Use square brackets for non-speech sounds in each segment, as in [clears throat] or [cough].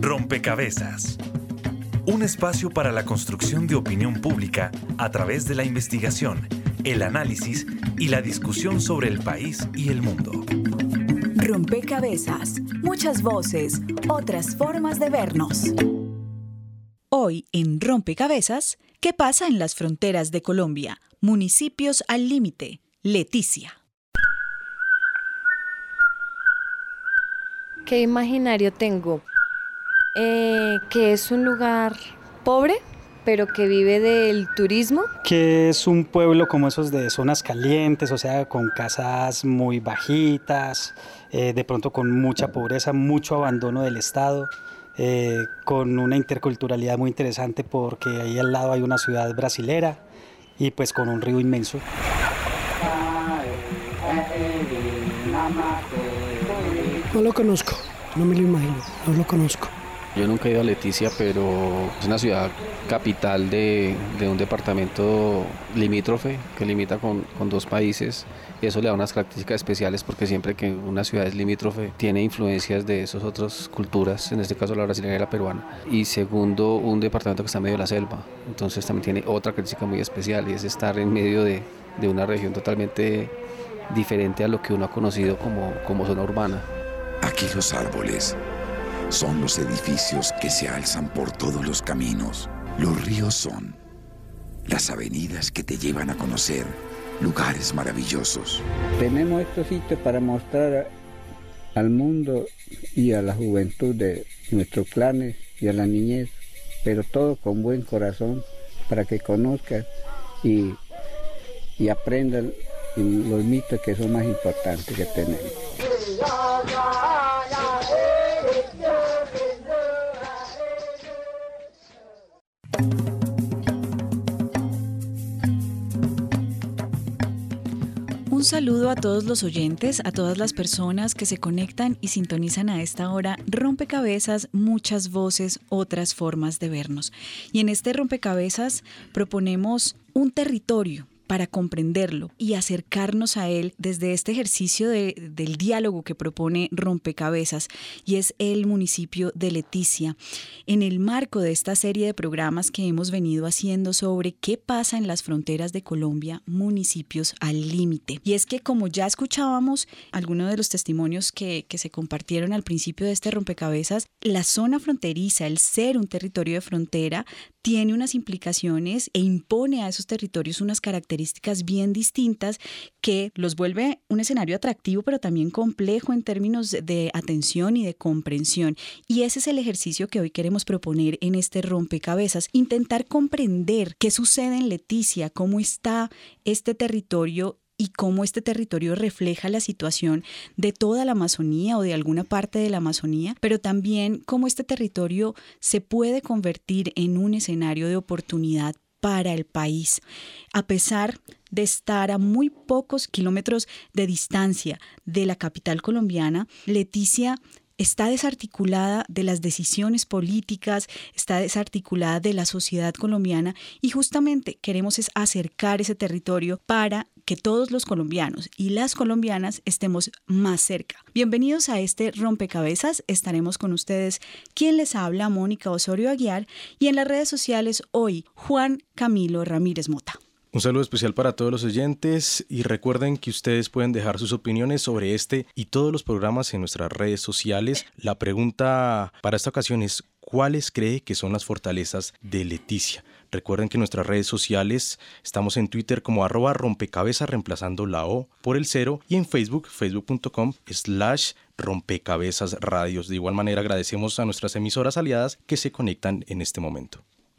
Rompecabezas. Un espacio para la construcción de opinión pública a través de la investigación, el análisis y la discusión sobre el país y el mundo. Rompecabezas. Muchas voces, otras formas de vernos. Hoy en Rompecabezas, ¿qué pasa en las fronteras de Colombia? Municipios al límite. Leticia. ¿Qué imaginario tengo? Eh, que es un lugar pobre, pero que vive del turismo. Que es un pueblo como esos de zonas calientes, o sea, con casas muy bajitas, eh, de pronto con mucha pobreza, mucho abandono del Estado. Eh, con una interculturalidad muy interesante porque ahí al lado hay una ciudad brasilera y pues con un río inmenso. No lo conozco, no me lo imagino, no lo conozco. Yo nunca he ido a Leticia, pero es una ciudad capital de, un departamento limítrofe que limita con, dos países y eso le da unas características especiales porque siempre que una ciudad es limítrofe tiene influencias de esas otras culturas, en este caso la brasileña y la peruana. Y segundo, un departamento que está en medio de la selva, entonces también tiene otra característica muy especial y es estar en medio de, de una región totalmente diferente a lo que uno ha conocido como, como zona urbana. Aquí los árboles son los edificios que se alzan por todos los caminos. Los ríos son las avenidas que te llevan a conocer lugares maravillosos. Tenemos estos sitios para mostrar al mundo y a la juventud de nuestros planes y a la niñez, pero todo con buen corazón para que conozcan y, y aprendan los mitos que son más importantes que tenemos. Un saludo a todos los oyentes, a todas las personas que se conectan y sintonizan a esta hora. Rompecabezas, muchas voces, otras formas de vernos. Y en este rompecabezas proponemos un territorio para comprenderlo y acercarnos a él desde este ejercicio del diálogo que propone Rompecabezas y es el municipio de Leticia. En el marco de esta serie de programas que hemos venido haciendo sobre qué pasa en las fronteras de Colombia, municipios al límite. Y es que como ya escuchábamos algunos de los testimonios que, que se compartieron al principio de este rompecabezas, la zona fronteriza, el ser un territorio de frontera, tiene unas implicaciones e impone a esos territorios unas características bien distintas que los vuelve un escenario atractivo, pero también complejo en términos de atención y de comprensión. Y ese es el ejercicio que hoy queremos proponer en este rompecabezas, intentar comprender qué sucede en Leticia, cómo está este territorio y cómo este territorio refleja la situación de toda la Amazonía o de alguna parte de la Amazonía, pero también cómo este territorio se puede convertir en un escenario de oportunidad para el país, a pesar de estar a muy pocos kilómetros de distancia de la capital colombiana, Leticia está desarticulada de las decisiones políticas, está desarticulada de la sociedad colombiana y justamente queremos es acercar ese territorio para que todos los colombianos y las colombinas estemos más cerca. Bienvenidos a este rompecabezas, estaremos con ustedes quien les habla, Mónica Osorio Aguiar, y en las redes sociales hoy, Juan Camilo Ramírez Mota. Un saludo especial para todos los oyentes y recuerden que ustedes pueden dejar sus opiniones sobre este y todos los programas en nuestras redes sociales. La pregunta para esta ocasión es ¿cuáles cree que son las fortalezas de Leticia? Recuerden que nuestras redes sociales estamos en Twitter como arroba rompecabezas reemplazando la O por el cero y en Facebook, facebook.com slash rompecabezas radios. De igual manera agradecemos a nuestras emisoras aliadas que se conectan en este momento.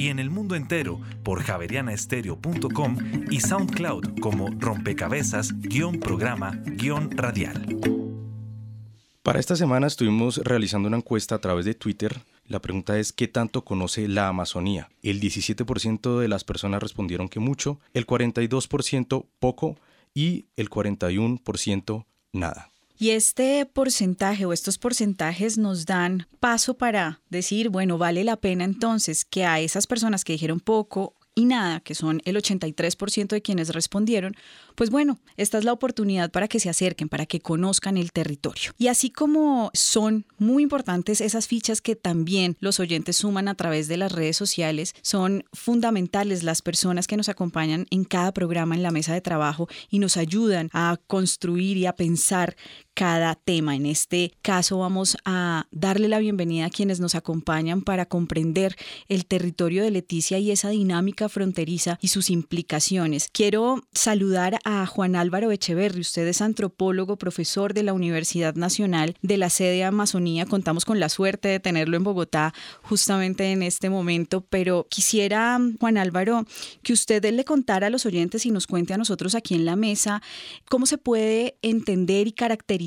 y en el mundo entero por javerianaestereo.com y SoundCloud como rompecabezas-programa-radial. Para esta semana estuvimos realizando una encuesta a través de Twitter. La pregunta es ¿qué tanto conoce la Amazonía? El 17% de las personas respondieron que mucho, el 42% poco y el 41% nada. Y este porcentaje o estos porcentajes nos dan paso para decir, bueno, vale la pena entonces que a esas personas que dijeron poco y nada, que son el 83% de quienes respondieron, pues bueno, esta es la oportunidad para que se acerquen, para que conozcan el territorio. Y así como son muy importantes esas fichas que también los oyentes suman a través de las redes sociales, son fundamentales las personas que nos acompañan en cada programa en la mesa de trabajo y nos ayudan a construir y a pensar cada tema. En este caso vamos a darle la bienvenida a quienes nos acompañan para comprender el territorio de Leticia y esa dinámica fronteriza y sus implicaciones. Quiero saludar a Juan Álvaro Echeverri. Usted es antropólogo, profesor de la Universidad Nacional de la sede Amazonía. Contamos con la suerte de tenerlo en Bogotá justamente en este momento, pero quisiera, Juan Álvaro, que usted le contara a los oyentes y nos cuente a nosotros aquí en la mesa cómo se puede entender y caracterizar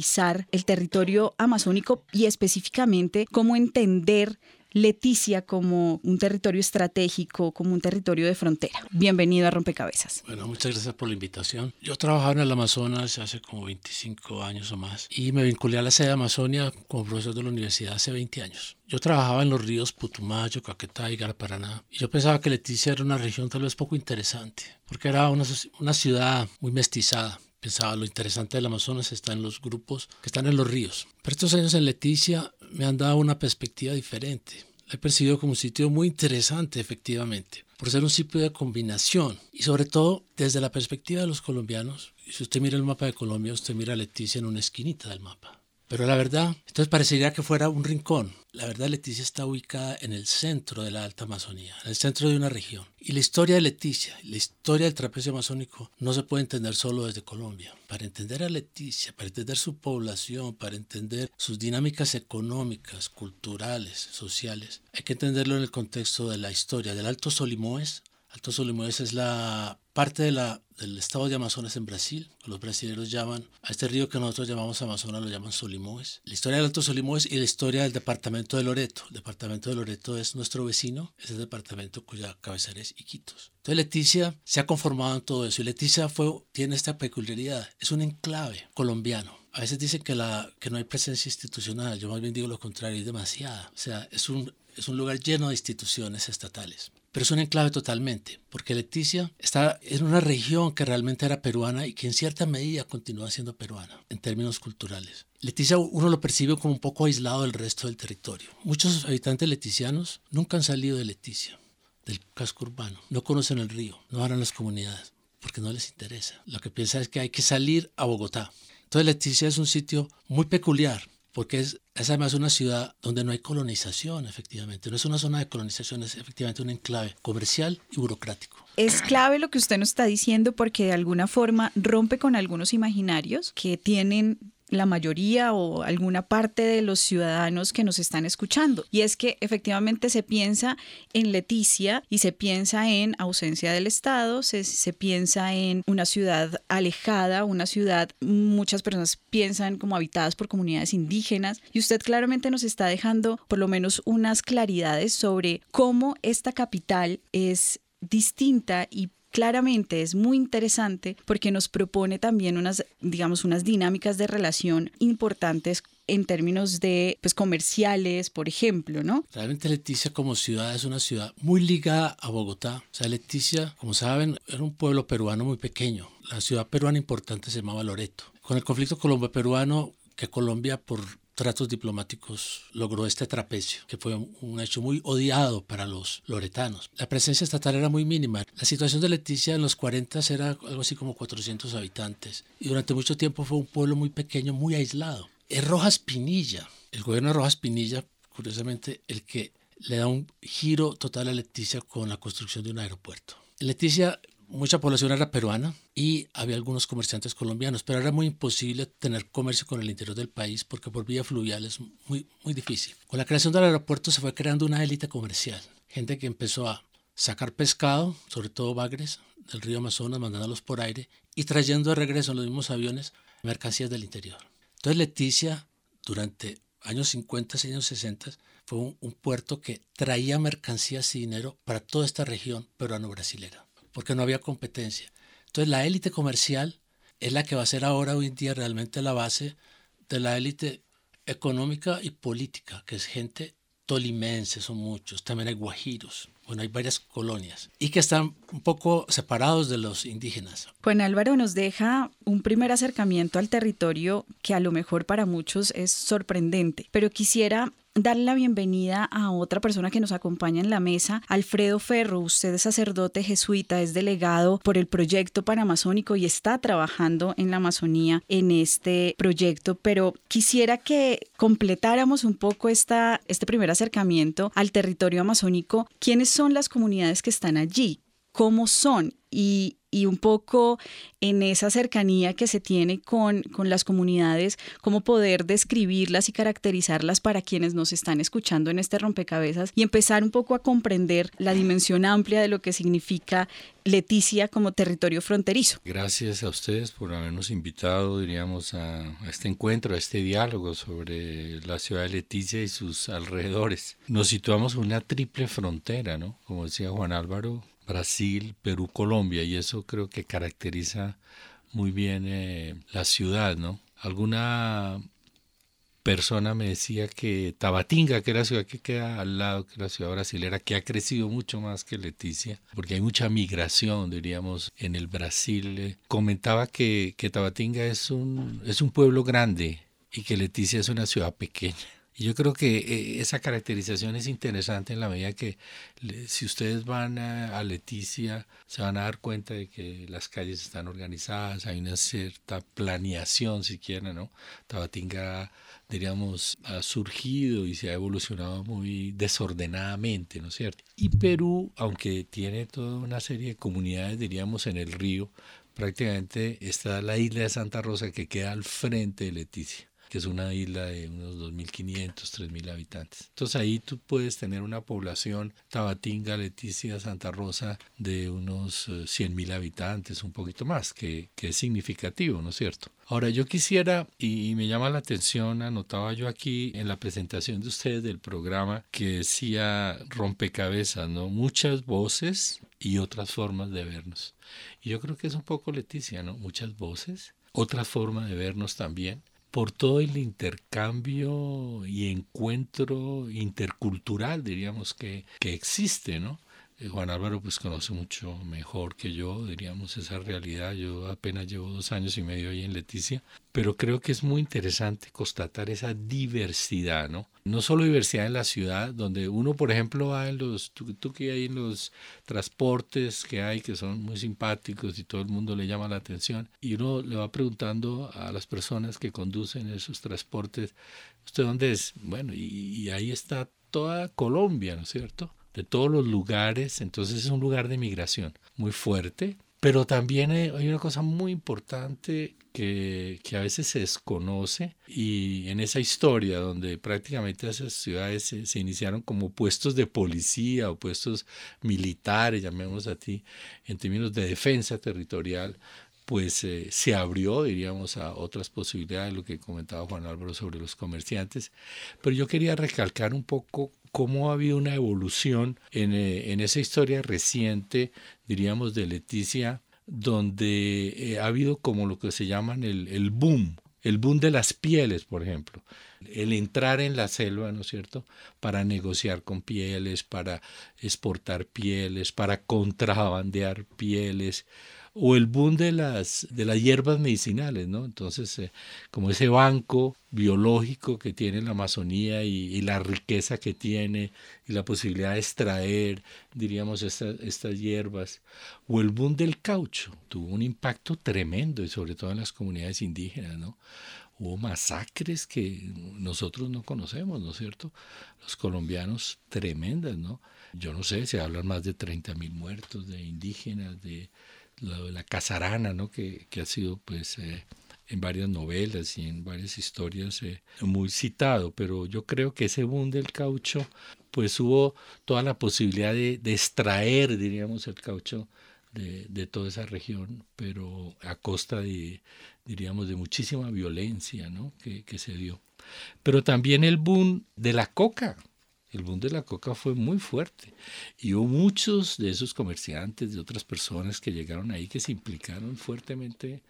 el territorio amazónico y específicamente cómo entender Leticia como un territorio estratégico, como un territorio de frontera. Bienvenido a Rompecabezas. Bueno, muchas gracias por la invitación. Yo trabajaba en el Amazonas hace como 25 años o más y me vinculé a la sede de Amazonia como profesor de la universidad hace 20 años. Yo trabajaba en los ríos Putumayo, Caquetá y Garaparaná y yo pensaba que Leticia era una región tal vez poco interesante porque era una, una ciudad muy mestizada pensaba lo interesante del Amazonas está en los grupos que están en los ríos. Pero estos años en Leticia me han dado una perspectiva diferente. La he percibido como un sitio muy interesante, efectivamente, por ser un sitio de combinación y sobre todo desde la perspectiva de los colombianos. Si usted mira el mapa de Colombia, usted mira a Leticia en una esquinita del mapa. Pero la verdad, entonces parecería que fuera un rincón. La verdad, Leticia está ubicada en el centro de la Alta Amazonía, en el centro de una región. Y la historia de Leticia, la historia del trapecio amazónico, no se puede entender solo desde Colombia. Para entender a Leticia, para entender su población, para entender sus dinámicas económicas, culturales, sociales, hay que entenderlo en el contexto de la historia del Alto Solimoes. Alto Solimoes es la parte del estado de Amazonas en Brasil. Los brasileños llaman a este río que nosotros llamamos Amazonas, lo llaman Solimões. La historia del Alto Solimões y la historia del departamento de Loreto. El departamento de Loreto es nuestro vecino, es el departamento cuya cabecera es Iquitos. Entonces Leticia se ha conformado en todo eso y Leticia tiene esta peculiaridad, es un enclave colombiano. A veces dicen que, no hay presencia institucional, yo más bien digo lo contrario, hay demasiada. O sea, es es un lugar lleno de instituciones estatales pero es un enclave totalmente, porque Leticia está en una región que realmente era peruana y que en cierta medida continúa siendo peruana en términos culturales. Leticia uno lo percibe como un poco aislado del resto del territorio. Muchos habitantes leticianos nunca han salido de Leticia, del casco urbano, no conocen el río, no a las comunidades, porque no les interesa. Lo que piensan es que hay que salir a Bogotá. Entonces Leticia es un sitio muy peculiar, porque es, además una ciudad donde no hay colonización, efectivamente. No es una zona de colonización, es efectivamente un enclave comercial y burocrático. Es clave lo que usted nos está diciendo porque de alguna forma rompe con algunos imaginarios que tienen la mayoría o alguna parte de los ciudadanos que nos están escuchando. Y es que efectivamente se piensa en Leticia y se piensa en ausencia del Estado, se, se piensa en una ciudad alejada, una ciudad, muchas personas piensan como habitadas por comunidades indígenas. Y usted claramente nos está dejando por lo menos unas claridades sobre cómo esta capital es distinta y claramente es muy interesante porque nos propone también unas, digamos, unas dinámicas de relación importantes en términos de pues comerciales, por ejemplo, ¿no? Realmente Leticia como ciudad es una ciudad muy ligada a Bogotá. O sea, Leticia, como saben, era un pueblo peruano muy pequeño. La ciudad peruana importante se llamaba Loreto. Con el conflicto colombo-peruano, que Colombia por tratos diplomáticos logró este trapecio, que fue un hecho muy odiado para los loretanos. La presencia estatal era muy mínima. La situación de Leticia en los 40 era algo así como 400 habitantes y durante mucho tiempo fue un pueblo muy pequeño, muy aislado. Es Rojas Pinilla, el gobierno de Rojas Pinilla, curiosamente, el que le da un giro total a Leticia con la construcción de un aeropuerto. Leticia mucha población era peruana y había algunos comerciantes colombianos, pero era muy imposible tener comercio con el interior del país porque por vía fluvial es muy, muy difícil. Con la creación del aeropuerto se fue creando una élite comercial, gente que empezó a sacar pescado, sobre todo bagres, del río Amazonas, mandándolos por aire y trayendo de regreso en los mismos aviones mercancías del interior. Entonces Leticia durante años 50 y años 60 fue un, puerto que traía mercancías y dinero para toda esta región peruano-brasilera, porque no había competencia. Entonces la élite comercial es la que va a ser ahora hoy en día realmente la base de la élite económica y política, que es gente tolimense, son muchos, también hay guajiros, bueno, hay varias colonias y que están un poco separados de los indígenas. Juan Álvaro nos deja un primer acercamiento al territorio que a lo mejor para muchos es sorprendente, pero quisiera darle la bienvenida a otra persona que nos acompaña en la mesa, Alfredo Ferro. Usted es sacerdote jesuita, es delegado por el proyecto panamazónico y está trabajando en la Amazonía en este proyecto, pero quisiera que completáramos un poco esta, este primer acercamiento al territorio amazónico. ¿Quiénes son las comunidades que están allí? ¿Cómo son? Y, un poco en esa cercanía que se tiene con, con, las comunidades, cómo poder describirlas y caracterizarlas para quienes nos están escuchando en este rompecabezas y empezar un poco a comprender la dimensión amplia de lo que significa Leticia como territorio fronterizo. Gracias a ustedes por habernos invitado, diríamos, a este encuentro, a este diálogo sobre la ciudad de Leticia y sus alrededores. Nos situamos en una triple frontera, ¿no? Como decía Juan Álvaro, Brasil, Perú, Colombia, y eso creo que caracteriza muy bien eh, la ciudad, ¿no? Alguna persona me decía que Tabatinga, que es la ciudad que queda al lado, que la ciudad brasilera, que ha crecido mucho más que Leticia, porque hay mucha migración, diríamos, en el Brasil. Eh, comentaba que, que Tabatinga es un, es un pueblo grande y que Leticia es una ciudad pequeña. Y yo creo que eh, esa caracterización es interesante en la medida que si ustedes van a, Leticia se van a dar cuenta de que las calles están organizadas, hay una cierta planeación si quieren, ¿no? Tabatinga, diríamos, ha surgido y se ha evolucionado muy desordenadamente, ¿no es cierto? Y Perú, aunque tiene toda una serie de comunidades, diríamos, en el río, prácticamente está la isla de Santa Rosa que queda al frente de Leticia que es una isla de unos 2.500, 3.000 habitantes. Entonces ahí tú puedes tener una población, Tabatinga, Leticia, Santa Rosa, de unos 100.000 eh, habitantes, un poquito más, que, que es significativo, ¿no es cierto? Ahora yo quisiera, y me llama la atención, anotaba yo aquí en la presentación de ustedes del programa que decía rompecabezas, ¿no? Muchas voces y otras formas de vernos. Y yo creo que es un poco Leticia, ¿no? Muchas voces, otra forma de vernos también por todo el intercambio y encuentro intercultural, diríamos, que, que existe, ¿no? Eh, Juan Álvaro pues conoce mucho mejor que yo, diríamos, esa realidad. Yo apenas llevo dos años y medio ahí en Leticia, pero creo que es muy interesante constatar esa diversidad, ¿no? No solo diversidad en la ciudad, donde uno, por ejemplo, va en los, tú, que hay en los transportes que hay, que son muy simpáticos y todo el mundo le llama la atención, y uno le va preguntando a las personas que conducen esos transportes, ¿usted dónde es? Bueno, y ahí está toda Colombia, ¿no es cierto? De todos los lugares, entonces es un lugar de migración muy fuerte, pero también hay una cosa muy importante que, que, a veces se desconoce y en esa historia donde prácticamente esas ciudades se, iniciaron como puestos de policía o puestos militares, llamemos a ti, en términos de defensa territorial, pues eh, se abrió, diríamos, a otras posibilidades, lo que comentaba Juan Álvaro sobre los comerciantes. Pero yo quería recalcar un poco cómo ha habido una evolución en, eh, en esa historia reciente, diríamos, de Leticia, donde eh, ha habido como lo que se llaman el, el boom, el boom de las pieles, por ejemplo el entrar en la selva, ¿no es cierto?, para negociar con pieles, para exportar pieles, para contrabandear pieles, o el boom de las, de las hierbas medicinales, ¿no? Entonces, eh, como ese banco biológico que tiene la Amazonía y, la riqueza que tiene y la posibilidad de extraer, diríamos, estas hierbas, o el boom del caucho, tuvo un impacto tremendo y sobre todo en las comunidades indígenas, ¿no? Hubo masacres que nosotros no conocemos, ¿no es cierto? Los colombianos tremendas, ¿no? Yo no sé, se hablan más de 30 mil muertos de indígenas, de la, la casarana, ¿no? que, que ha sido pues eh, en varias novelas y en varias historias eh, muy citado, pero yo creo que ese boom del caucho, pues hubo toda la posibilidad de, de extraer, diríamos, el caucho de, de, toda esa región, pero a costa de, diríamos, de muchísima violencia ¿no? que, que se dio. Pero también el boom de la coca. El boom de la coca fue muy fuerte y hubo muchos de esos comerciantes, de otras personas que llegaron ahí que se implicaron fuertemente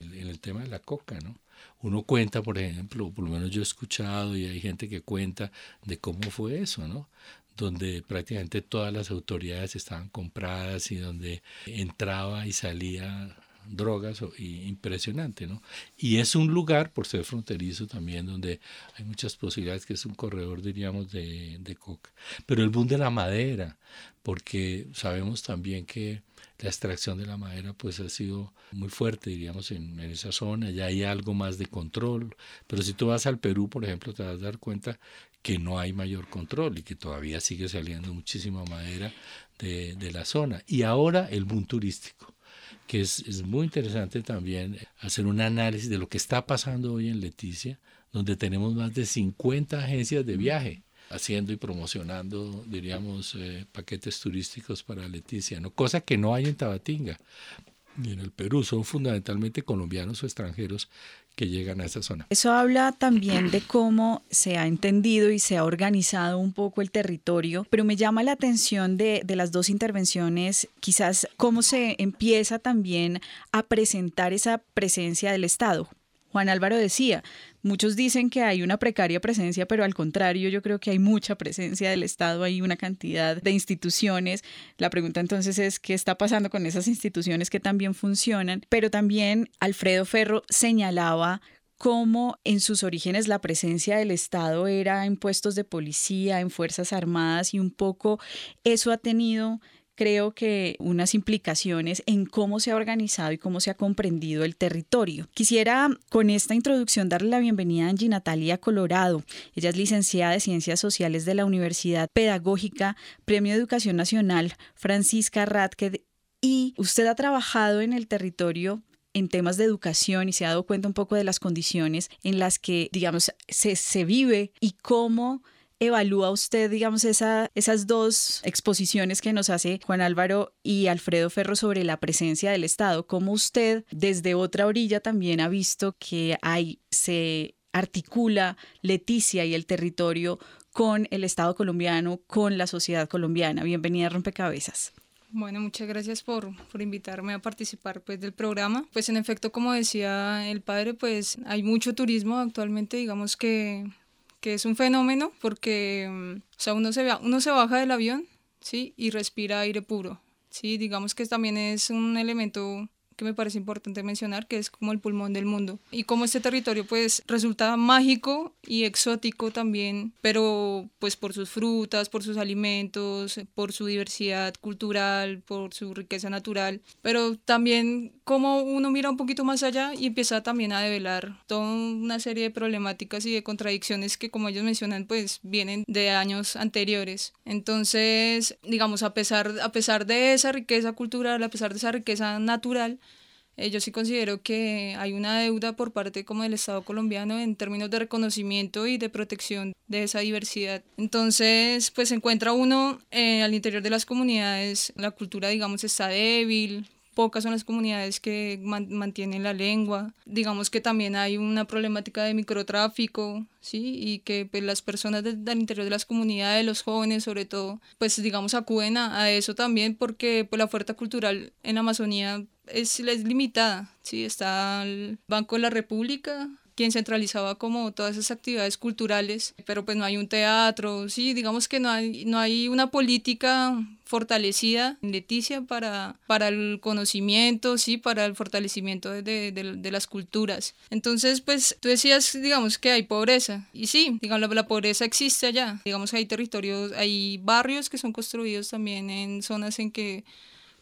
en el tema de la coca, ¿no? Uno cuenta, por ejemplo, por lo menos yo he escuchado y hay gente que cuenta de cómo fue eso, ¿no? donde prácticamente todas las autoridades estaban compradas y donde entraba y salía drogas impresionante, ¿no? Y es un lugar, por ser fronterizo también, donde hay muchas posibilidades, que es un corredor, diríamos, de, coca. Pero el boom de la madera, porque sabemos también que la extracción de la madera pues ha sido muy fuerte, diríamos, en, esa zona, ya hay algo más de control, pero si tú vas al Perú, por ejemplo, te vas a dar cuenta que no hay mayor control y que todavía sigue saliendo muchísima madera de, de la zona. Y ahora el boom turístico que es, es, muy interesante también hacer un análisis de lo que está pasando hoy en Leticia, donde tenemos más de 50 agencias de viaje haciendo y promocionando, diríamos, eh, paquetes turísticos para Leticia, ¿no? cosa que no hay en Tabatinga ni en el Perú, son fundamentalmente colombianos o extranjeros que llegan a esa zona. Eso habla también de cómo se ha entendido y se ha organizado un poco el territorio, pero me llama la atención de, de las dos intervenciones, quizás cómo se empieza también a presentar esa presencia del Estado. Juan Álvaro decía, muchos dicen que hay una precaria presencia, pero al contrario, yo creo que hay mucha presencia del Estado, hay una cantidad de instituciones. La pregunta entonces es, ¿qué está pasando con esas instituciones que también funcionan? Pero también Alfredo Ferro señalaba cómo en sus orígenes la presencia del Estado era en puestos de policía, en Fuerzas Armadas y un poco eso ha tenido creo que unas implicaciones en cómo se ha organizado y cómo se ha comprendido el territorio. Quisiera con esta introducción darle la bienvenida a Angie Natalia Colorado. Ella es licenciada de Ciencias Sociales de la Universidad Pedagógica, Premio de Educación Nacional Francisca Radke y usted ha trabajado en el territorio en temas de educación y se ha dado cuenta un poco de las condiciones en las que, digamos, se, se vive y cómo evalúa usted, digamos, esa, esas dos exposiciones que nos hace Juan Álvaro y Alfredo Ferro sobre la presencia del Estado? ¿Cómo usted desde otra orilla también ha visto que hay, se articula Leticia y el territorio con el Estado colombiano, con la sociedad colombiana? Bienvenida a Rompecabezas. Bueno, muchas gracias por, por, invitarme a participar pues, del programa. Pues en efecto, como decía el padre, pues hay mucho turismo actualmente, digamos que que es un fenómeno porque, mm, o sea, uno se, uno se baja del avión, ¿sí? Y respira aire puro, ¿sí? Digamos que también es un elemento que me parece importante mencionar, que es como el pulmón del mundo. Y como este territorio pues resulta mágico y exótico también, pero pues por sus frutas, por sus alimentos, por su diversidad cultural, por su riqueza natural, pero también como uno mira un poquito más allá y empieza también a develar toda una serie de problemáticas y de contradicciones que como ellos mencionan pues vienen de años anteriores. Entonces, digamos, a pesar, a pesar de esa riqueza cultural, a pesar de esa riqueza natural, eh, yo sí considero que hay una deuda por parte como del Estado colombiano en términos de reconocimiento y de protección de esa diversidad. Entonces, pues se encuentra uno eh, al interior de las comunidades, la cultura, digamos, está débil, pocas son las comunidades que mantienen la lengua. Digamos que también hay una problemática de microtráfico, ¿sí? Y que pues, las personas del interior de las comunidades, los jóvenes sobre todo, pues digamos acuden a, eso también porque pues, la oferta cultural en la Amazonía es, es limitada, ¿sí? Está el Banco de la República, quien centralizaba como todas esas actividades culturales, pero pues no hay un teatro, sí, digamos que no hay, no hay una política fortalecida en Leticia para, para el conocimiento, sí, para el fortalecimiento de, de, de, las culturas. Entonces, pues tú decías, digamos, que hay pobreza, y sí, digamos, la, la pobreza existe allá, digamos, hay territorios, hay barrios que son construidos también en zonas en que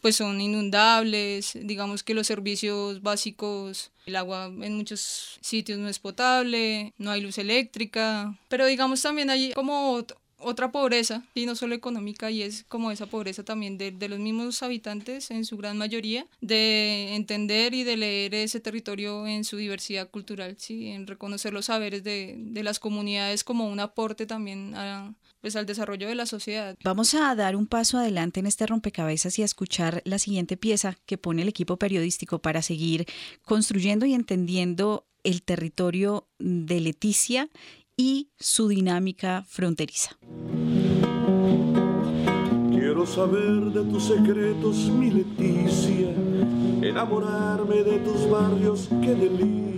pues son inundables, digamos que los servicios básicos, el agua en muchos sitios no es potable, no hay luz eléctrica, pero digamos también hay como otra pobreza, y no solo económica, y es como esa pobreza también de, los mismos habitantes en su gran mayoría, de entender y de leer ese territorio en su diversidad cultural, ¿sí? en reconocer los saberes de, de las comunidades como un aporte también a, pues, al desarrollo de la sociedad. Vamos a dar un paso adelante en este rompecabezas y a escuchar la siguiente pieza que pone el equipo periodístico para seguir construyendo y entendiendo el territorio de Leticia y su dinámica fronteriza. Quiero saber de tus secretos, mi Leticia, enamorarme de tus barrios, qué delicia.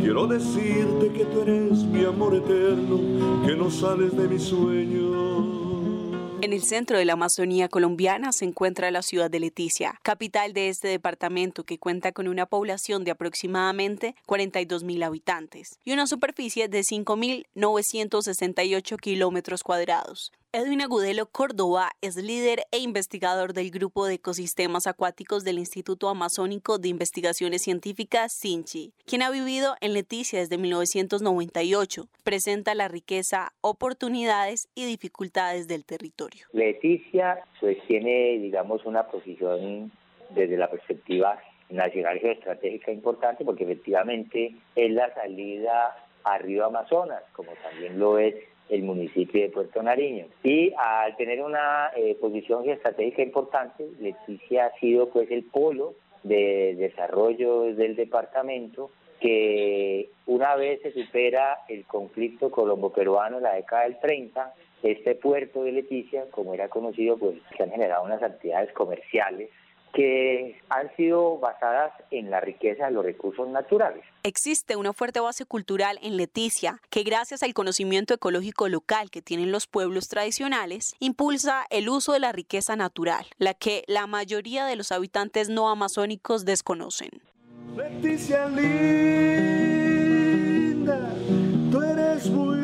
Quiero decirte que tú eres mi amor eterno, que no sales de mi sueño. En el centro de la Amazonía colombiana se encuentra la ciudad de Leticia, capital de este departamento que cuenta con una población de aproximadamente 42.000 habitantes y una superficie de 5.968 kilómetros cuadrados. Edwin Agudelo Córdoba es líder e investigador del Grupo de Ecosistemas Acuáticos del Instituto Amazónico de Investigaciones Científicas, SINCHI, quien ha vivido en Leticia desde 1998. Presenta la riqueza, oportunidades y dificultades del territorio. Leticia pues tiene, digamos, una posición desde la perspectiva nacional geoestratégica importante porque efectivamente es la salida a Río Amazonas, como también lo es el municipio de Puerto Nariño. Y al tener una eh, posición estratégica importante, Leticia ha sido pues el polo de desarrollo del departamento que una vez se supera el conflicto colombo-peruano en la década del 30, este puerto de Leticia, como era conocido, pues se han generado unas actividades comerciales que han sido basadas en la riqueza de los recursos naturales. Existe una fuerte base cultural en Leticia que gracias al conocimiento ecológico local que tienen los pueblos tradicionales, impulsa el uso de la riqueza natural, la que la mayoría de los habitantes no amazónicos desconocen. Leticia linda, tú eres muy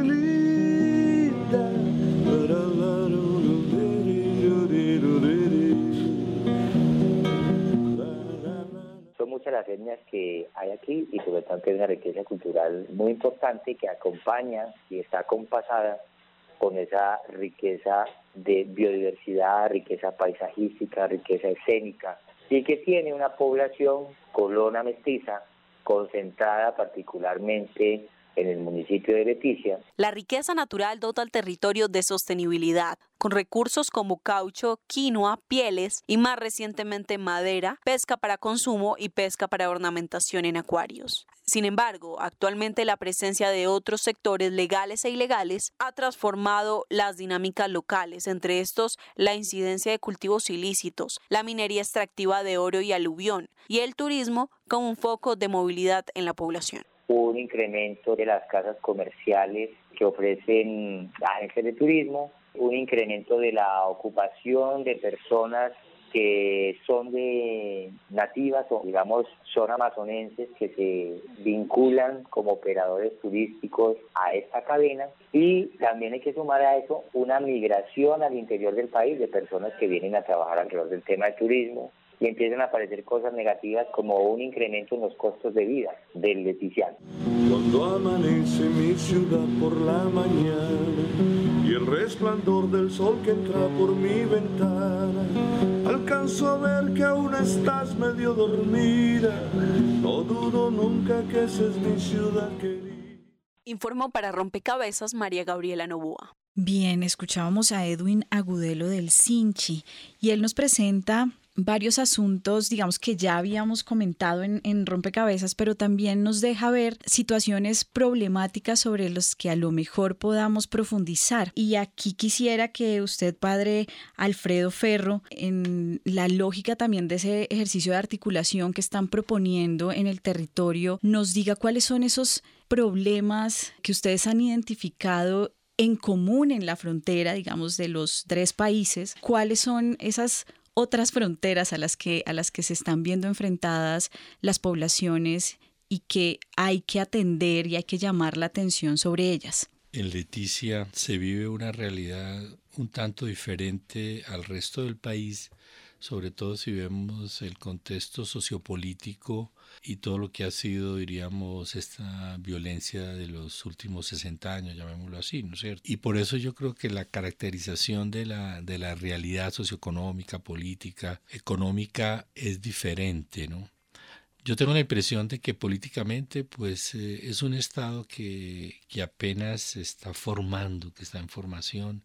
las etnias que hay aquí y por lo tanto es una riqueza cultural muy importante que acompaña y está compasada con esa riqueza de biodiversidad, riqueza paisajística, riqueza escénica y que tiene una población colona mestiza concentrada particularmente en el municipio de Leticia. La riqueza natural dota al territorio de sostenibilidad, con recursos como caucho, quinoa, pieles y más recientemente madera, pesca para consumo y pesca para ornamentación en acuarios. Sin embargo, actualmente la presencia de otros sectores legales e ilegales ha transformado las dinámicas locales, entre estos la incidencia de cultivos ilícitos, la minería extractiva de oro y aluvión y el turismo como un foco de movilidad en la población un incremento de las casas comerciales que ofrecen agencias de turismo, un incremento de la ocupación de personas que son de nativas o digamos son amazonenses que se vinculan como operadores turísticos a esta cadena. Y también hay que sumar a eso una migración al interior del país de personas que vienen a trabajar alrededor del tema del turismo, y empiezan a aparecer cosas negativas como un incremento en los costos de vida del leticiano. Cuando amanece mi ciudad por la mañana y el resplandor del sol que entra por mi ventana, alcanzo a ver que aún estás medio dormida. No dudo nunca que esa es mi ciudad querida. Informó para Rompecabezas María Gabriela Novoa. Bien, escuchábamos a Edwin Agudelo del Sinchi y él nos presenta varios asuntos, digamos que ya habíamos comentado en, rompecabezas, pero también nos deja ver situaciones problemáticas sobre los que a lo mejor podamos profundizar. Y aquí quisiera que usted, padre Alfredo Ferro, en la lógica también de ese ejercicio de articulación que están proponiendo en el territorio, nos diga cuáles son esos problemas que ustedes han identificado en común en la frontera, digamos, de los tres países, cuáles son esas otras fronteras a las que, a las que se están viendo enfrentadas las poblaciones y que hay que atender y hay que llamar la atención sobre ellas. En Leticia se vive una realidad un tanto diferente al resto del país, sobre todo si vemos el contexto sociopolítico y todo lo que ha sido, diríamos, esta violencia de los últimos 60 años, llamémoslo así, ¿no es cierto? Y por eso yo creo que la caracterización de la, de la realidad socioeconómica, política, económica es diferente, ¿no? Yo tengo la impresión de que políticamente pues eh, es un Estado que, que apenas se está formando, que está en formación,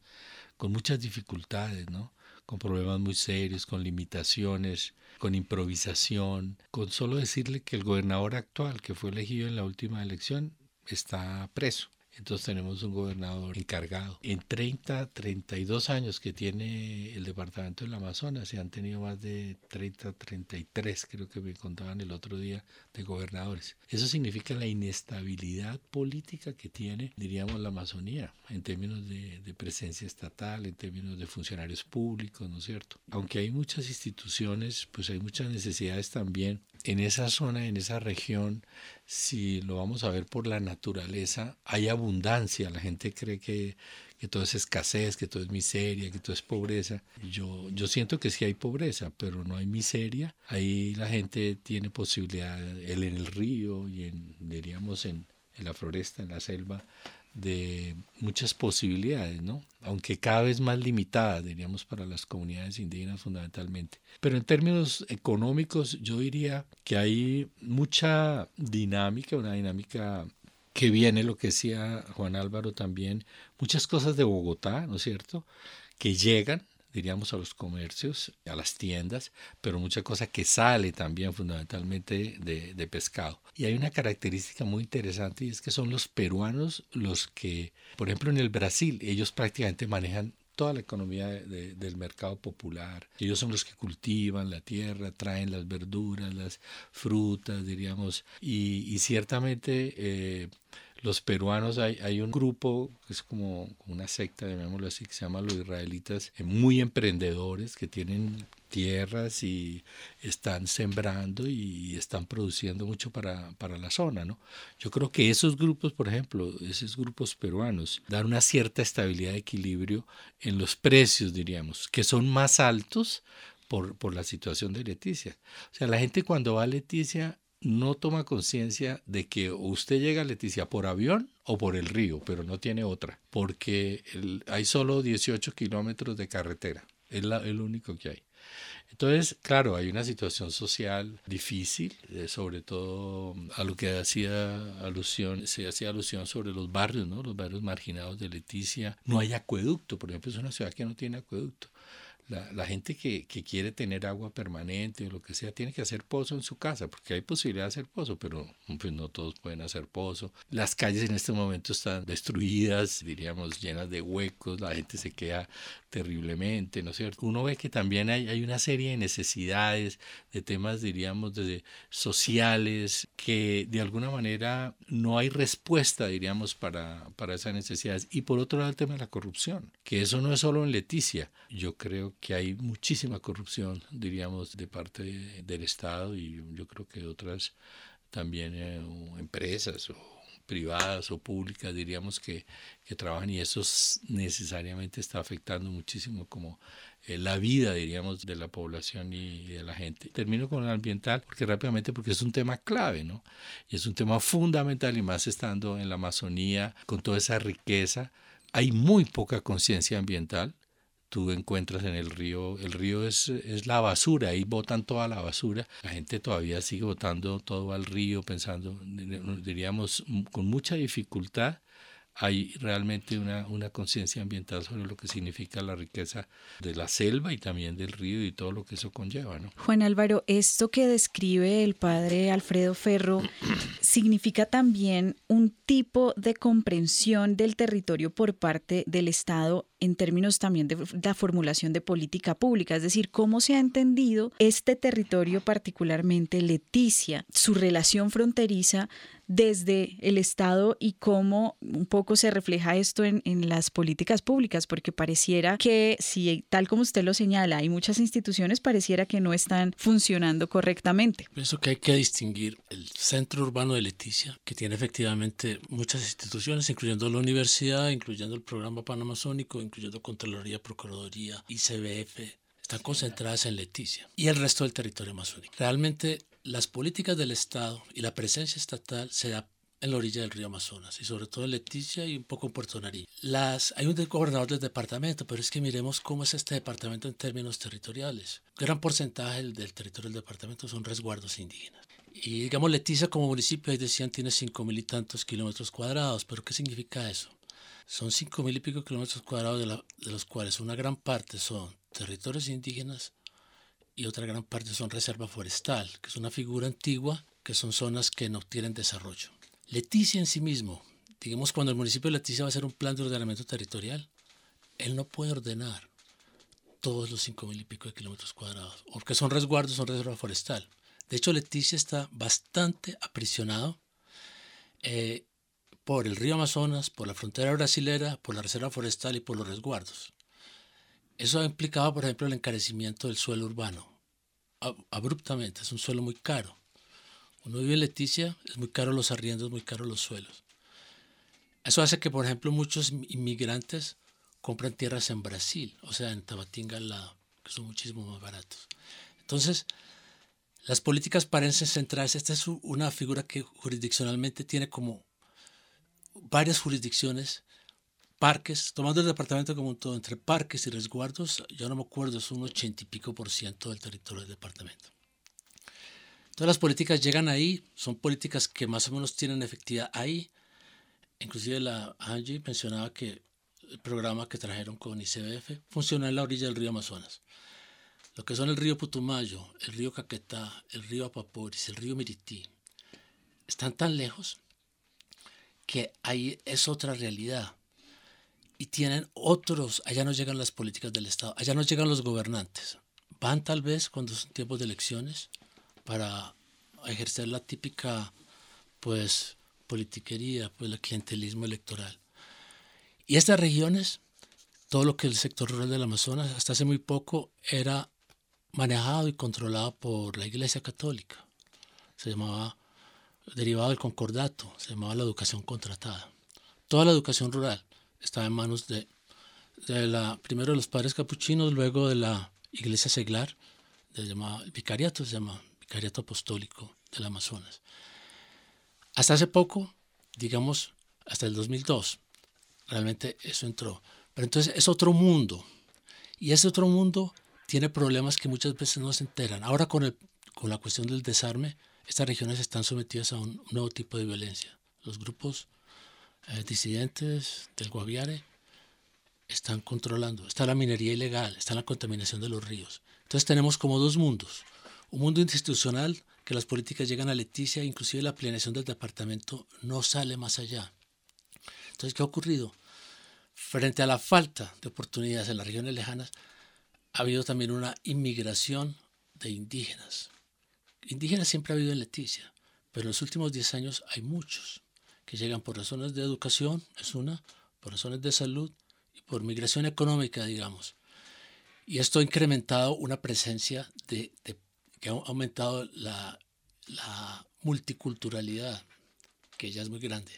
con muchas dificultades, ¿no? con problemas muy serios, con limitaciones, con improvisación, con solo decirle que el gobernador actual que fue elegido en la última elección está preso. Entonces tenemos un gobernador encargado. En 30, 32 años que tiene el departamento del Amazonas, se han tenido más de 30, 33, creo que me contaban el otro día, de gobernadores. Eso significa la inestabilidad política que tiene, diríamos, la Amazonía, en términos de, de presencia estatal, en términos de funcionarios públicos, ¿no es cierto? Aunque hay muchas instituciones, pues hay muchas necesidades también en esa zona, en esa región, si lo vamos a ver por la naturaleza, hay abundancia. La gente cree que, que todo es escasez, que todo es miseria, que todo es pobreza. Yo, yo siento que sí hay pobreza, pero no hay miseria. Ahí la gente tiene posibilidad, él en el río y en, diríamos, en, en la floresta, en la selva, de muchas posibilidades, ¿no? aunque cada vez más limitadas, diríamos, para las comunidades indígenas fundamentalmente. Pero en términos económicos, yo diría que hay mucha dinámica, una dinámica que viene, lo que decía Juan Álvaro también, muchas cosas de Bogotá, ¿no es cierto?, que llegan diríamos, a los comercios, a las tiendas, pero mucha cosa que sale también fundamentalmente de, pescado. Y hay una característica muy interesante y es que son los peruanos los que, por ejemplo, en el Brasil, ellos prácticamente manejan toda la economía de, del mercado popular. Ellos son los que cultivan la tierra, traen las verduras, las frutas, diríamos, y, y ciertamente... Eh, los peruanos, hay, hay un grupo que es como una secta, llamémoslo así, que se llama los israelitas, eh, muy emprendedores que tienen tierras y están sembrando y están produciendo mucho para, para, la zona, ¿no? Yo creo que esos grupos, por ejemplo, esos grupos peruanos, dan una cierta estabilidad de equilibrio en los precios, diríamos, que son más altos por, por la situación de Leticia. O sea, la gente cuando va a Leticia no toma conciencia de que usted llega a Leticia por avión o por el río, pero no tiene otra, porque hay solo 18 kilómetros de carretera, es el único que hay. Entonces, claro, hay una situación social difícil, eh, sobre todo a lo que hacía alusión, se hacía alusión sobre los barrios, ¿no? Los barrios marginados de Leticia. No hay acueducto, por ejemplo, es una ciudad que no tiene acueducto. La, gente que, que, quiere tener agua permanente o lo que sea tiene que hacer pozo en su casa, porque hay posibilidad de hacer pozo, pero pues no todos pueden hacer pozo. Las calles en este momento están destruidas, diríamos, llenas de huecos, la gente se queda terriblemente, ¿no es cierto? Uno ve que también hay, hay una serie de necesidades, de temas, diríamos, de, sociales, que de alguna manera no hay respuesta, diríamos, para, para esas necesidades. Y por otro lado, el tema de la corrupción, que eso no es solo en Leticia. Yo creo que hay muchísima corrupción, diríamos, de parte del Estado y yo creo que otras también eh, empresas o privadas o públicas, diríamos, que, que trabajan y eso necesariamente está afectando muchísimo como eh, la vida, diríamos, de la población y, de la gente. Termino con el ambiental porque rápidamente porque es un tema clave, ¿no? Y es un tema fundamental y más estando en la Amazonía con toda esa riqueza. Hay muy poca conciencia ambiental tú encuentras en el río, el río es, es la basura, ahí botan toda la basura, la gente todavía sigue botando todo al río pensando, diríamos, con mucha dificultad hay realmente una, una conciencia ambiental sobre lo que significa la riqueza de la selva y también del río y todo lo que eso conlleva. ¿no? Juan Álvaro, esto que describe el padre Alfredo Ferro [clears throat] significa también un tipo de comprensión del territorio por parte del Estado en términos también de la formulación de política pública, es decir, cómo se ha entendido este territorio particularmente Leticia, su relación fronteriza desde el Estado y cómo un poco se refleja esto en, en, las políticas públicas, porque pareciera que si tal como usted lo señala, hay muchas instituciones, pareciera que no están funcionando correctamente. Pienso que hay que distinguir el centro urbano de Leticia, que tiene efectivamente muchas instituciones, incluyendo la universidad, incluyendo el programa panamazónico, incluyendo Contraloría, Procuraduría, ICBF, están concentradas en Leticia y el resto del territorio amazónico. Realmente las políticas del Estado y la presencia estatal se da en la orilla del río Amazonas y sobre todo en Leticia y un poco en Puerto Nariño. Las, hay un gobernador del departamento, pero es que miremos cómo es este departamento en términos territoriales. Gran porcentaje del, territorio del departamento son resguardos indígenas. Y digamos, Leticia como municipio, ahí decían, tiene cinco mil y tantos kilómetros cuadrados, pero ¿qué significa eso? Son cinco mil y pico kilómetros cuadrados, de, la, de los cuales una gran parte son territorios indígenas y otra gran parte son reserva forestal, que es una figura antigua, que son zonas que no tienen desarrollo. Leticia en sí mismo, digamos cuando el municipio de Leticia va a hacer un plan de ordenamiento territorial, él no puede ordenar todos los cinco mil y pico de kilómetros cuadrados, porque son resguardos, son reserva forestal. De hecho, Leticia está bastante aprisionado eh, por el río Amazonas, por la frontera brasilera, por la reserva forestal y por los resguardos. Eso ha implicado, por ejemplo, el encarecimiento del suelo urbano. Abruptamente, es un suelo muy caro. Uno vive en Leticia, es muy caro los arriendos, muy caro los suelos. Eso hace que, por ejemplo, muchos inmigrantes compran tierras en Brasil, o sea, en Tabatinga al lado, que son muchísimo más baratos. Entonces, las políticas parecen centrarse, esta es una figura que jurisdiccionalmente tiene como varias jurisdicciones, parques, tomando el departamento como un todo, entre parques y resguardos, yo no me acuerdo, es un ochenta y pico por ciento del territorio del departamento. Todas las políticas llegan ahí, son políticas que más o menos tienen efectividad ahí. Inclusive la Angie mencionaba que el programa que trajeron con ICBF funciona en la orilla del río Amazonas. Lo que son el río Putumayo, el río Caquetá, el río Apaporis, el río Mirití, están tan lejos que ahí es otra realidad. Y tienen otros, allá no llegan las políticas del Estado, allá no llegan los gobernantes. Van tal vez cuando son tiempos de elecciones para ejercer la típica, pues, politiquería, pues, el clientelismo electoral. Y estas regiones, todo lo que el sector rural del Amazonas hasta hace muy poco era manejado y controlado por la Iglesia Católica. Se llamaba derivado del concordato, se llamaba la educación contratada. Toda la educación rural estaba en manos de, la, primero de los padres capuchinos, luego de la iglesia seglar, se llamaba, el vicariato se llama Vicariato Apostólico del Amazonas. Hasta hace poco, digamos, hasta el 2002, realmente eso entró. Pero entonces es otro mundo. Y ese otro mundo tiene problemas que muchas veces no se enteran. Ahora con, con la cuestión del desarme, estas regiones están sometidas a un nuevo tipo de violencia. Los grupos eh, disidentes del Guaviare están controlando. Está la minería ilegal, está la contaminación de los ríos. Entonces tenemos como dos mundos. Un mundo institucional que las políticas llegan a Leticia, inclusive la planeación del departamento no sale más allá. Entonces, ¿qué ha ocurrido? Frente a la falta de oportunidades en las regiones lejanas, ha habido también una inmigración de indígenas Indígenas siempre ha habido en Leticia, pero en los últimos 10 años hay muchos que llegan por razones de educación, es una, por razones de salud y por migración económica, digamos. Y esto ha incrementado una presencia que ha aumentado la, la multiculturalidad, que ya es muy grande.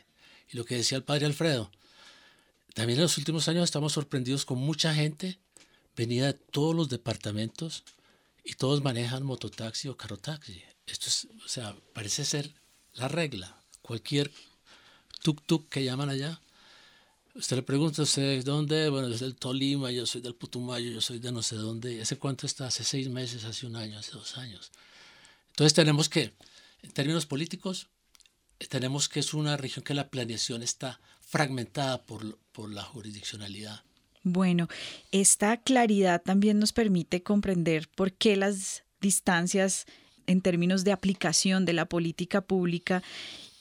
Y lo que decía el padre Alfredo, también en los últimos años estamos sorprendidos con mucha gente venida de todos los departamentos y todos manejan mototaxi o carotaxi. Esto es, o sea, parece ser la regla. Cualquier tuk-tuk que llaman allá, usted le pregunta, ¿usted de dónde? Bueno, soy del Tolima, yo soy del Putumayo, yo soy de no sé dónde. ¿Hace cuánto está? Hace seis meses, hace un año, hace dos años. Entonces tenemos que, en términos políticos, tenemos que es una región que la planeación está fragmentada por, por la jurisdiccionalidad. Bueno, esta claridad también nos permite comprender por qué las distancias en términos de aplicación de la política pública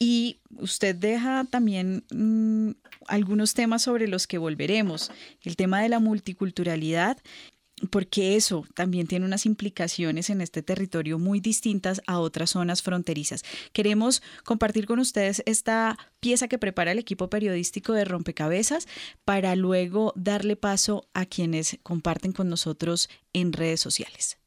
y usted deja también mm, algunos temas sobre los que volveremos. El tema de la multiculturalidad porque eso también tiene unas implicaciones en este territorio muy distintas a otras zonas fronterizas. Queremos compartir con ustedes esta pieza que prepara el equipo periodístico de Rompecabezas para luego darle paso a quienes comparten con nosotros en redes sociales.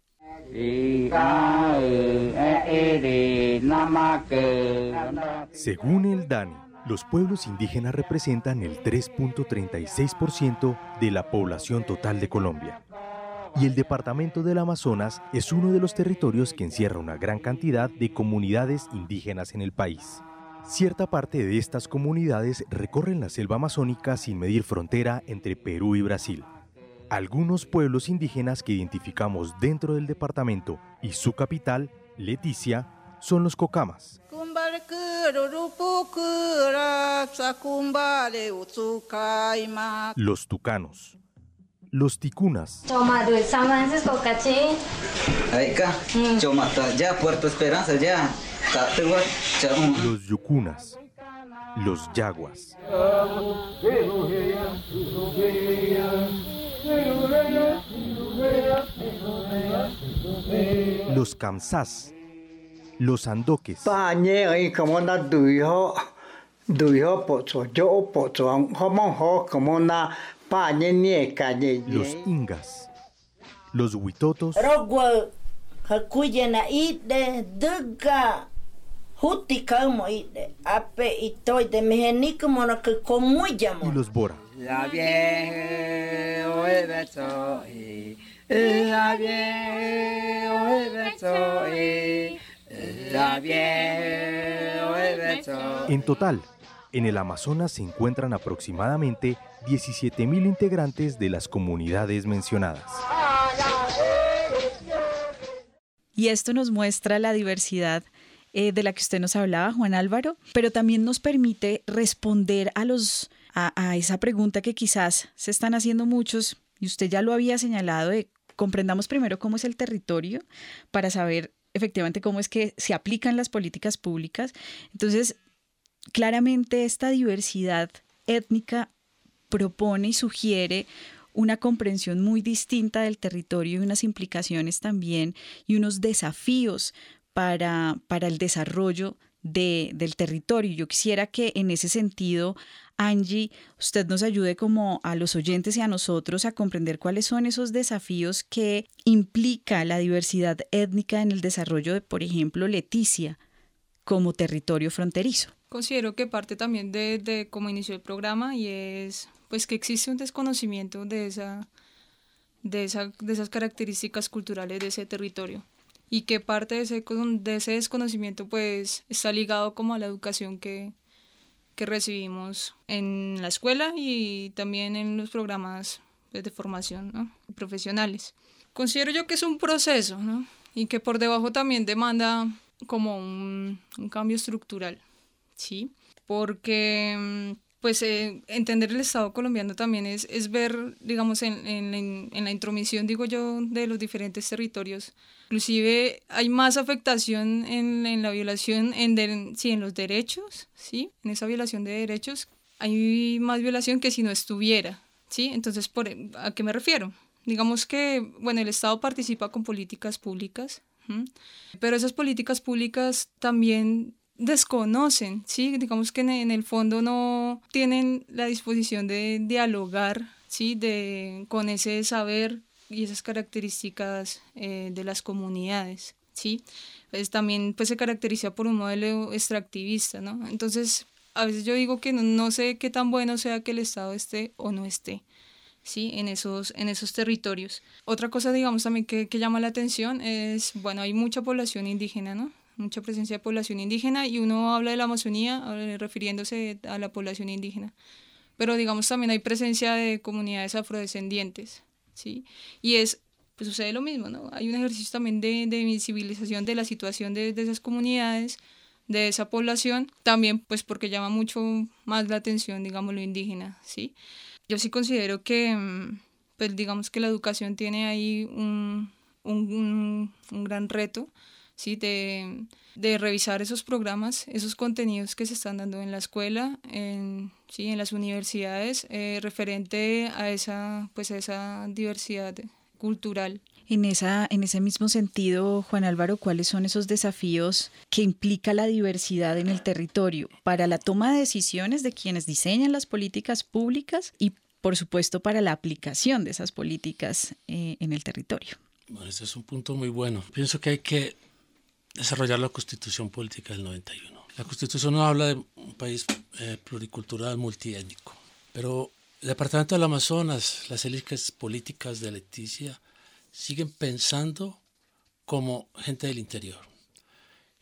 Según el DANI, los pueblos indígenas representan el 3.36% de la población total de Colombia y el departamento del Amazonas es uno de los territorios que encierra una gran cantidad de comunidades indígenas en el país. Cierta parte de estas comunidades recorren la selva amazónica sin medir frontera entre Perú y Brasil. Algunos pueblos indígenas que identificamos dentro del departamento y su capital, Leticia, son los cocamas. Los tucanos, Los ticunas. Los yucunas. Los yaguas. Los kamsás. Los andoques. Los ingas. Los huitotos. Como. Ape de que. Y los bora. La beso, la beso, la beso. En total, en el Amazonas se encuentran aproximadamente 17.000 integrantes de las comunidades mencionadas. Y esto nos muestra la diversidad eh, de la que usted nos hablaba, Juan Álvaro, pero también nos permite responder a los a, esa pregunta que quizás se están haciendo muchos, y usted ya lo había señalado, de comprendamos primero cómo es el territorio para saber efectivamente cómo es que se aplican las políticas públicas. Entonces, claramente esta diversidad étnica propone y sugiere una comprensión muy distinta del territorio y unas implicaciones también y unos desafíos para, para el desarrollo de, del territorio. Yo quisiera que en ese sentido Angie, usted nos ayude como a los oyentes y a nosotros a comprender cuáles son esos desafíos que implica la diversidad étnica en el desarrollo de, por ejemplo, Leticia como territorio fronterizo. Considero que parte también de, de cómo inició el programa y es pues que existe un desconocimiento de esa, de, esa, de esas características culturales de ese territorio y que parte de ese, de ese desconocimiento pues está ligado como a la educación que, que recibimos en la escuela y también en los programas pues, de formación profesionales. Considero yo que es un proceso ¿no? y que por debajo también demanda como un, un cambio estructural, ¿sí? Porque mm, pues eh, entender el Estado colombiano también es, es ver, digamos, en, la intromisión, digo yo, de los diferentes territorios. Inclusive hay más afectación en, en la violación, en, sí, en los derechos, ¿sí? En esa violación de derechos hay más violación que si no estuviera, ¿sí? Entonces, por, ¿a qué me refiero? Digamos que, bueno, el Estado participa con políticas públicas, pero esas políticas públicas también desconocen, ¿sí? Digamos que en, el fondo no tienen la disposición de dialogar, ¿sí? De, con ese saber y esas características eh, de las comunidades, ¿sí? Pues también pues, se caracteriza por un modelo extractivista, ¿no? Entonces, a veces yo digo que no, sé qué tan bueno sea que el Estado esté o no esté, ¿sí? En esos, en esos territorios. Otra cosa, digamos, también que, que llama la atención es, bueno, hay mucha población indígena, ¿no? Mucha presencia de población indígena y uno habla de la Amazonía eh, refiriéndose a la población indígena. Pero digamos también hay presencia de comunidades afrodescendientes, ¿sí? Y es, pues sucede lo mismo, ¿no? Hay un ejercicio también de, de visibilización de la situación de, de esas comunidades, de esa población, también pues porque llama mucho más la atención, digamos, lo indígena, ¿sí? Yo sí considero que, mm, pues digamos que la educación tiene ahí un, un, un gran reto, ¿sí? de, de, revisar esos programas, esos contenidos que se están dando en la escuela, en, ¿sí? en las universidades, eh, referente a esa, pues a esa diversidad cultural. En, esa, en ese mismo sentido, Juan Álvaro, ¿cuáles son esos desafíos que implica la diversidad en el territorio para la toma de decisiones de quienes diseñan las políticas públicas y, por supuesto, para la aplicación de esas políticas eh, en el territorio? Bueno, ese es un punto muy bueno. Pienso que hay que desarrollar la constitución política del 91. La constitución no habla de un país eh, pluricultural multiétnico, pero el Departamento del Amazonas, las élites políticas de Leticia, siguen pensando como gente del interior.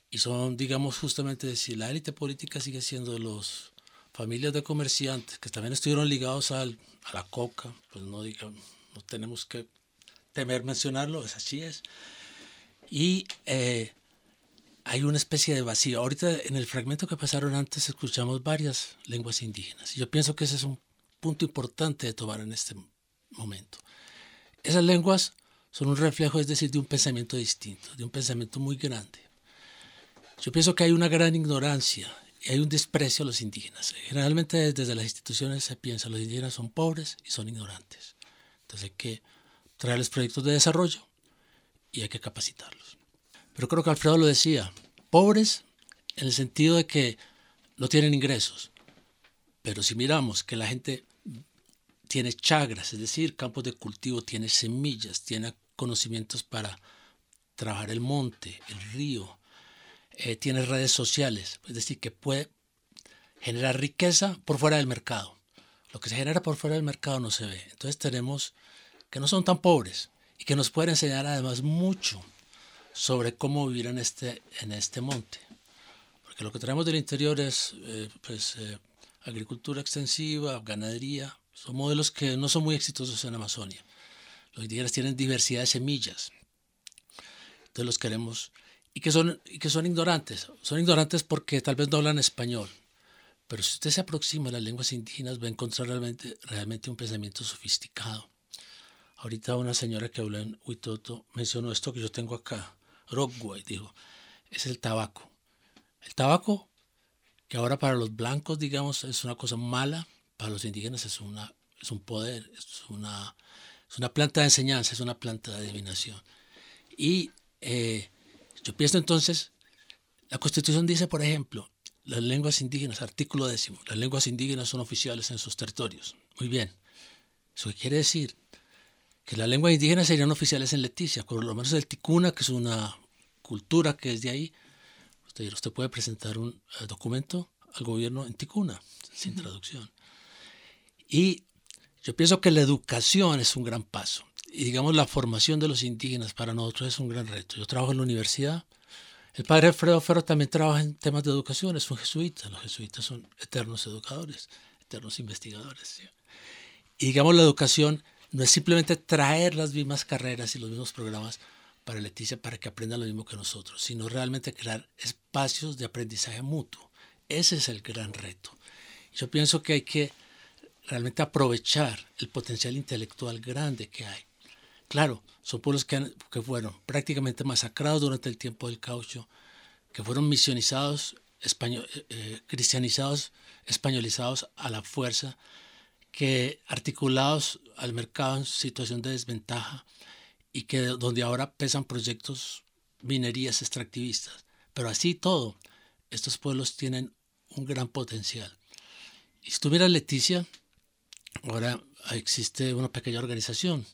Y son, digamos, justamente decir, la élite política sigue siendo los familias de comerciantes que también estuvieron ligados al, a la coca, pues no, digamos, no tenemos que temer mencionarlo, es así es. Y eh, hay una especie de vacío. Ahorita en el fragmento que pasaron antes escuchamos varias lenguas indígenas. Yo pienso que ese es un punto importante de tomar en este momento. Esas lenguas son un reflejo, es decir, de un pensamiento distinto, de un pensamiento muy grande. Yo pienso que hay una gran ignorancia y hay un desprecio a los indígenas. Generalmente desde las instituciones se piensa los indígenas son pobres y son ignorantes. Entonces hay que traerles proyectos de desarrollo y hay que capacitarlos. Pero creo que Alfredo lo decía, pobres en el sentido de que no tienen ingresos. Pero si miramos que la gente tiene chagras, es decir, campos de cultivo, tiene semillas, tiene conocimientos para trabajar el monte, el río, eh, tiene redes sociales, es decir, que puede generar riqueza por fuera del mercado. Lo que se genera por fuera del mercado no se ve. Entonces tenemos que no son tan pobres y que nos pueden enseñar además mucho sobre cómo vivir en este, en este monte. Porque lo que tenemos del interior es eh, pues, eh, agricultura extensiva, ganadería. Son modelos que no son muy exitosos en Amazonia. Los indígenas tienen diversidad de semillas. Entonces los queremos. Y que, son, y que son ignorantes. Son ignorantes porque tal vez no hablan español. Pero si usted se aproxima a las lenguas indígenas va a encontrar realmente, realmente un pensamiento sofisticado. Ahorita una señora que habla en Huitoto mencionó esto que yo tengo acá. Rogway dijo, es el tabaco. El tabaco, que ahora para los blancos, digamos, es una cosa mala, para los indígenas es, una, es un poder, es una, es una planta de enseñanza, es una planta de adivinación. Y eh, yo pienso entonces, la Constitución dice, por ejemplo, las lenguas indígenas, artículo décimo, las lenguas indígenas son oficiales en sus territorios. Muy bien. Eso quiere decir que las lenguas indígenas serían oficiales en Leticia, por lo menos el ticuna, que es una cultura que es de ahí. Usted, usted puede presentar un eh, documento al gobierno en ticuna, sin traducción. Y yo pienso que la educación es un gran paso. Y digamos, la formación de los indígenas para nosotros es un gran reto. Yo trabajo en la universidad. El padre Alfredo Ferro también trabaja en temas de educación, es un jesuita. Los jesuitas son eternos educadores, eternos investigadores. Y digamos, la educación no es simplemente traer las mismas carreras y los mismos programas para Leticia para que aprenda lo mismo que nosotros, sino realmente crear espacios de aprendizaje mutuo. Ese es el gran reto. Yo pienso que hay que realmente aprovechar el potencial intelectual grande que hay. Claro, son pueblos que, que fueron prácticamente masacrados durante el tiempo del caucho, que fueron misionizados, español, eh, eh, cristianizados, españolizados a la fuerza, que articulados al mercado en situación de desventaja y que donde ahora pesan proyectos minerías extractivistas. Pero así todo, estos pueblos tienen un gran potencial. Si tuviera Leticia, ahora existe una pequeña organización.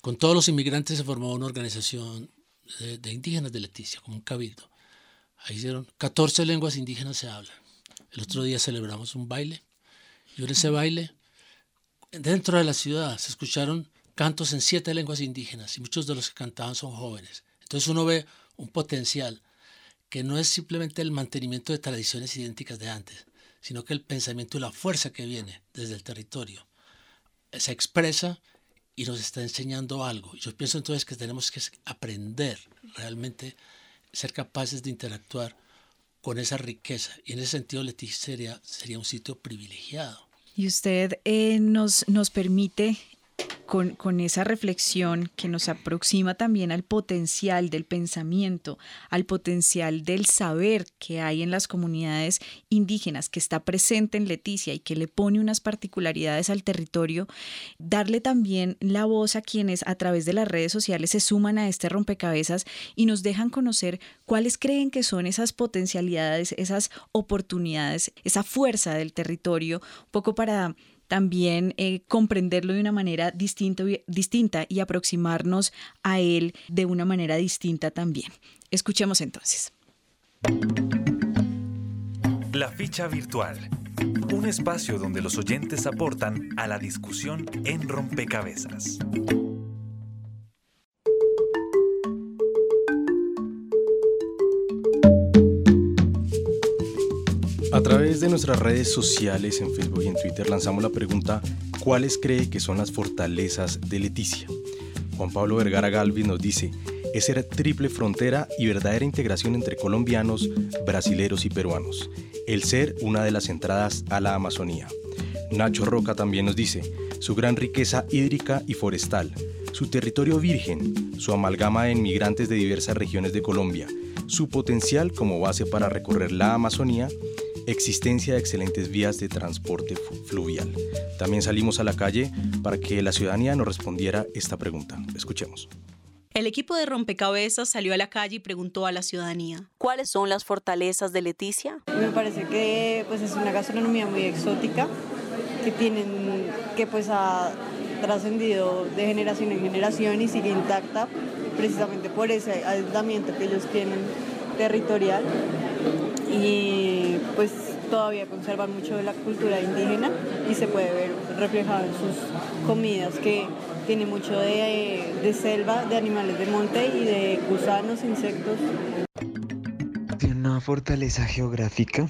Con todos los inmigrantes se formó una organización de, indígenas de Leticia, como un cabildo. Ahí hicieron 14 lenguas indígenas se hablan. El otro día celebramos un baile. Y en ese baile, dentro de la ciudad, se escucharon cantos en siete lenguas indígenas y muchos de los que cantaban son jóvenes. Entonces uno ve un potencial que no es simplemente el mantenimiento de tradiciones idénticas de antes, sino que el pensamiento y la fuerza que viene desde el territorio se expresa y nos está enseñando algo. Yo pienso entonces que tenemos que aprender realmente, ser capaces de interactuar con esa riqueza. Y en ese sentido, Leticia sería, sería un sitio privilegiado. Y usted eh, nos, nos permite con, esa reflexión que nos aproxima también al potencial del pensamiento, al potencial del saber que hay en las comunidades indígenas, que está presente en Leticia y que le pone unas particularidades al territorio, darle también la voz a quienes a través de las redes sociales se suman a este rompecabezas y nos dejan conocer cuáles creen que son esas potencialidades, esas oportunidades, esa fuerza del territorio, un poco para también eh, comprenderlo de una manera distinta y aproximarnos a él de una manera distinta también. Escuchemos entonces. La ficha virtual. Un espacio donde los oyentes aportan a la discusión en rompecabezas. A través de nuestras redes sociales en Facebook y en Twitter lanzamos la pregunta ¿cuáles cree que son las fortalezas de Leticia? Juan Pablo Vergara Galvis nos dice es ser triple frontera y verdadera integración entre colombianos, brasileros y peruanos, el ser una de las entradas a la Amazonía. Nacho Roca también nos dice, su gran riqueza hídrica y forestal, su territorio virgen, su amalgama de inmigrantes de diversas regiones de Colombia, su potencial como base para recorrer la Amazonía, existencia de excelentes vías de transporte fluvial. También salimos a la calle para que la ciudadanía nos respondiera esta pregunta. Escuchemos. El equipo de rompecabezas salió a la calle y preguntó a la ciudadanía, ¿cuáles son las fortalezas de Leticia? Me parece que pues, es una gastronomía muy exótica, que, tienen, que pues, ha trascendido de generación en generación y sigue intacta precisamente por ese aislamiento que ellos tienen territorial y pues todavía conservan mucho de la cultura indígena y se puede ver reflejado en sus comidas que tiene mucho de, selva, de animales de monte y de gusanos, insectos. Tiene una fortaleza geográfica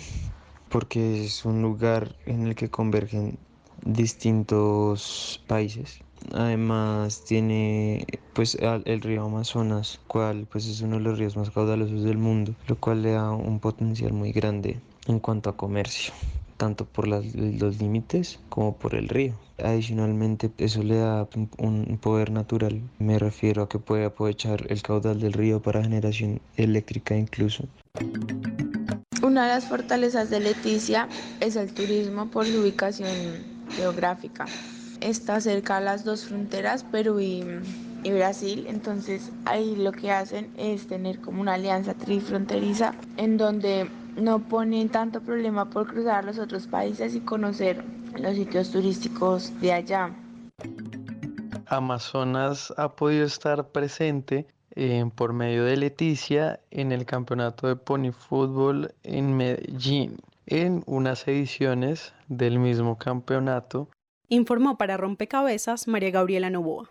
porque es un lugar en el que convergen distintos países. Además tiene pues el río Amazonas, cual pues es uno de los ríos más caudalosos del mundo, lo cual le da un potencial muy grande en cuanto a comercio tanto por los límites como por el río. Adicionalmente, eso le da un poder natural. Me refiero a que puede aprovechar el caudal del río para generación eléctrica incluso. Una de las fortalezas de Leticia es el turismo por su ubicación geográfica. Está cerca a las dos fronteras, Perú y, y Brasil, entonces ahí lo que hacen es tener como una alianza trifronteriza en donde no ponen tanto problema por cruzar los otros países y conocer los sitios turísticos de allá. Amazonas ha podido estar presente eh, por medio de Leticia en el campeonato de pony fútbol en Medellín, en unas ediciones del mismo campeonato. Informó para Rompecabezas María Gabriela Novoa.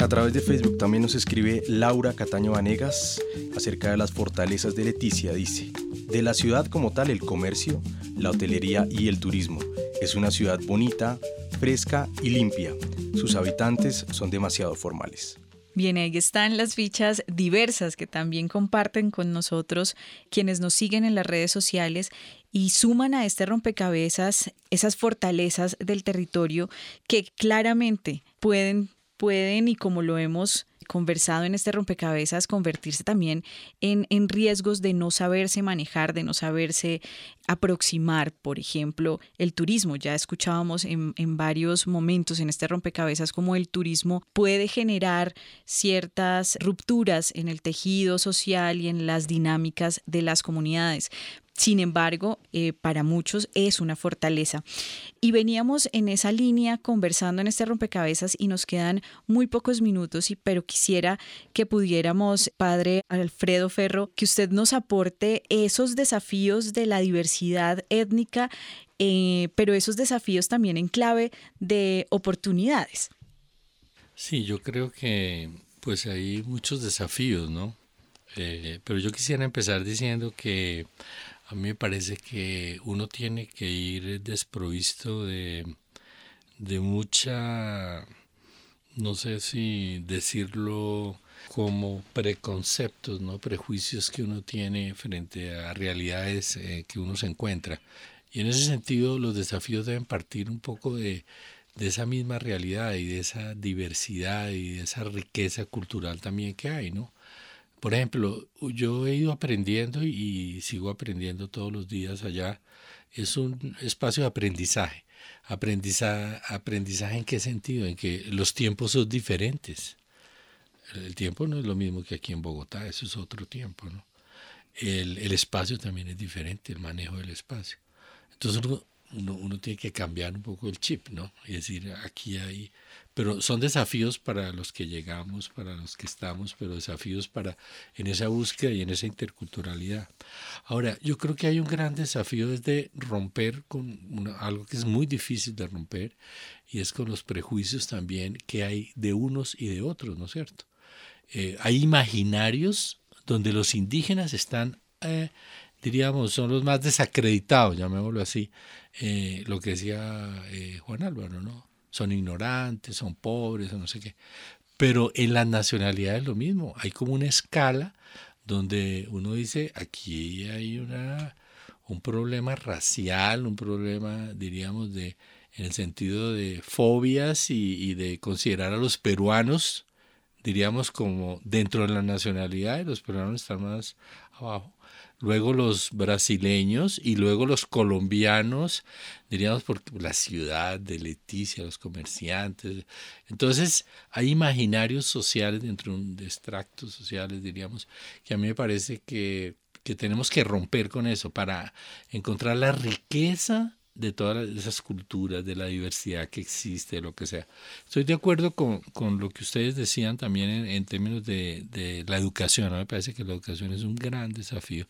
A través de Facebook también nos escribe Laura Cataño Vanegas acerca de las fortalezas de Leticia. Dice, de la ciudad como tal, el comercio, la hotelería y el turismo. Es una ciudad bonita, fresca y limpia. Sus habitantes son demasiado formales. Bien, ahí están las fichas diversas que también comparten con nosotros quienes nos siguen en las redes sociales y suman a este rompecabezas esas fortalezas del territorio que claramente pueden pueden, y como lo hemos conversado en este rompecabezas, convertirse también en, en, riesgos de no saberse manejar, de no saberse aproximar, por ejemplo, el turismo. Ya escuchábamos en, en varios momentos en este rompecabezas cómo el turismo puede generar ciertas rupturas en el tejido social y en las dinámicas de las comunidades. Sin embargo, eh, para muchos es una fortaleza. Y veníamos en esa línea conversando en este rompecabezas y nos quedan muy pocos minutos, y, pero quisiera que pudiéramos, padre Alfredo Ferro, que usted nos aporte esos desafíos de la diversidad étnica, eh, pero esos desafíos también en clave de oportunidades. Sí, yo creo que pues hay muchos desafíos, ¿no? Eh, pero yo quisiera empezar diciendo que a mí me parece que uno tiene que ir desprovisto de, de mucha, no sé si decirlo como preconceptos, no prejuicios que uno tiene frente a realidades eh, que uno se encuentra. Y en ese sentido los desafíos deben partir un poco de, de esa misma realidad y de esa diversidad y de esa riqueza cultural también que hay, ¿no? Por ejemplo, yo he ido aprendiendo y sigo aprendiendo todos los días allá. Es un espacio de aprendizaje. Aprendizaje, aprendizaje en qué sentido? En que los tiempos son diferentes. El tiempo no es lo mismo que aquí en Bogotá, eso es otro tiempo. El, espacio también es diferente, el manejo del espacio. Entonces uno, tiene que cambiar un poco el chip, ¿no? Y decir, aquí hay pero son desafíos para los que llegamos, para los que estamos, pero desafíos para en esa búsqueda y en esa interculturalidad. Ahora, yo creo que hay un gran desafío desde romper con algo que es muy difícil de romper y es con los prejuicios también que hay de unos y de otros, ¿no es cierto? Eh, hay imaginarios donde los indígenas están eh, diríamos, son los más desacreditados, llamémoslo así, eh, lo que decía Juan Álvaro, ¿no? son ignorantes, son pobres, no sé qué. Pero en las nacionalidades lo mismo, hay como una escala donde uno dice, aquí hay una un problema racial, un problema, diríamos, de en el sentido de fobias y, de considerar a los peruanos, diríamos, como dentro de la nacionalidad, y los peruanos están más abajo. Luego los brasileños y luego los colombianos, diríamos, por la ciudad de Leticia, los comerciantes. Entonces, hay imaginarios sociales dentro de extractos sociales, diríamos, que a mí me parece que, que tenemos que romper con eso para encontrar la riqueza de todas esas culturas, de la diversidad que existe, lo que sea. Estoy de acuerdo con, lo que ustedes decían también en, términos de, la educación. Me parece que la educación es un gran desafío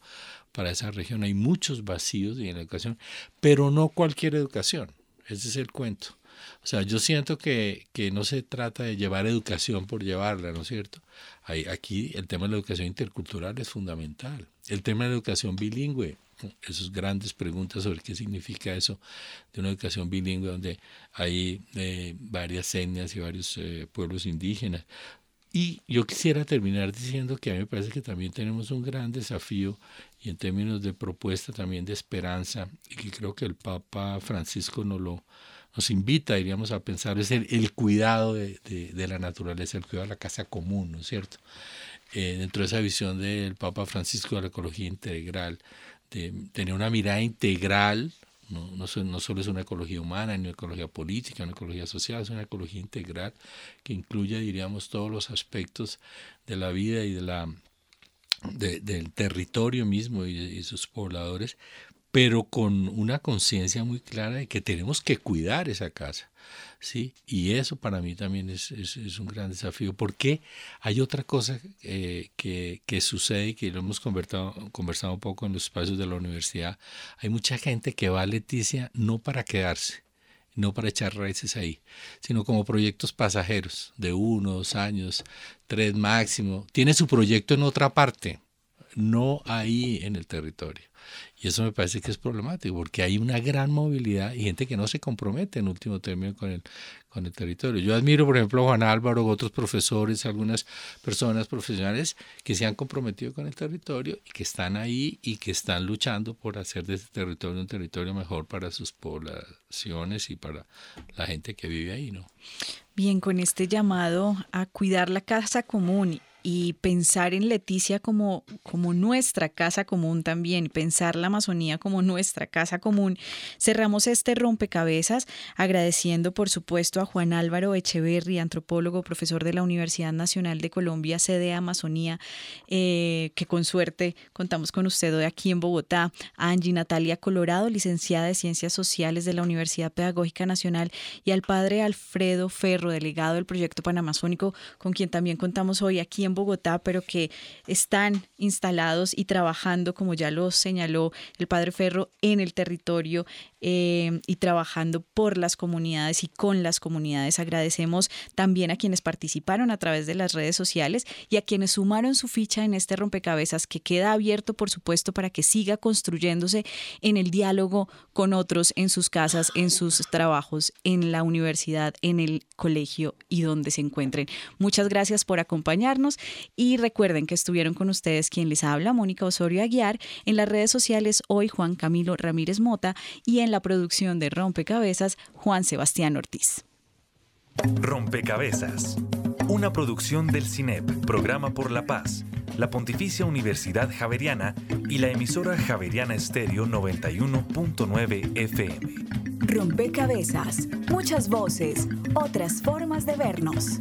para esa región. Hay muchos vacíos en la educación, pero no cualquier educación. Ese es el cuento. O sea, yo siento que, que no se trata de llevar educación por llevarla, ¿no es cierto? Hay, aquí el tema de la educación intercultural es fundamental. El tema de la educación bilingüe esas grandes preguntas sobre qué significa eso de una educación bilingüe donde hay eh, varias etnias y varios eh, pueblos indígenas. Y yo quisiera terminar diciendo que a mí me parece que también tenemos un gran desafío y en términos de propuesta también de esperanza y que creo que el Papa Francisco nos lo nos invita, diríamos, a pensar es el, cuidado de, de, la naturaleza, el cuidado de la casa común, ¿no es cierto? Eh, dentro de esa visión del Papa Francisco de la ecología integral, de tener una mirada integral, no, no, solo es una ecología humana, ni una ecología política, una ecología social, es una ecología integral que incluye, diríamos, todos los aspectos de la vida y de la, del territorio mismo y sus pobladores, pero con una conciencia muy clara de que tenemos que cuidar esa casa. ¿Sí? Y eso para mí también es, un gran desafío, porque hay otra cosa eh, que, que, sucede y que lo hemos conversado, conversado un poco en los espacios de la universidad. Hay mucha gente que va a Leticia no para quedarse, no para echar raíces ahí, sino como proyectos pasajeros de uno, dos años, tres máximo. Tiene su proyecto en otra parte, no ahí en el territorio. Y eso me parece que es problemático, porque hay una gran movilidad y gente que no se compromete en último término con el, con el territorio. Yo admiro, por ejemplo, a Juan Álvaro, otros profesores, algunas personas profesionales que se han comprometido con el territorio y que están ahí y que están luchando por hacer de ese territorio un territorio mejor para sus poblaciones y para la gente que vive ahí, ¿no? Bien, con este llamado a cuidar la casa común y pensar en Leticia como, como nuestra casa común también, pensar la Amazonía como nuestra casa común. Cerramos este rompecabezas agradeciendo por supuesto a Juan Álvaro Echeverri, antropólogo, profesor de la Universidad Nacional de Colombia, sede Amazonía, eh, que con suerte contamos con usted hoy aquí en Bogotá, a Angie Natalia Colorado, licenciada de Ciencias Sociales de la Universidad Pedagógica Nacional, y al padre Alfredo Ferro, delegado del proyecto Panamazónico, con quien también contamos hoy aquí Bogotá, pero que están instalados y trabajando, como ya lo señaló el padre Ferro, en el territorio eh, y trabajando por las comunidades y con las comunidades. Agradecemos también a quienes participaron a través de las redes sociales y a quienes sumaron su ficha en este rompecabezas que queda abierto, por supuesto, para que siga construyéndose en el diálogo con otros, en sus casas, en sus trabajos, en la universidad, en el colegio y donde se encuentren. Muchas gracias por acompañarnos y recuerden que estuvieron con ustedes quien les habla, Mónica Osorio Aguiar, en las redes sociales hoy Juan Camilo Ramírez Mota y en la producción de Rompecabezas Juan Sebastián Ortiz. Rompecabezas, una producción del CINEP, Programa por la Paz, la Pontificia Universidad Javeriana y la emisora Javeriana Estéreo 91.9 FM. Rompecabezas, muchas voces, otras formas de vernos.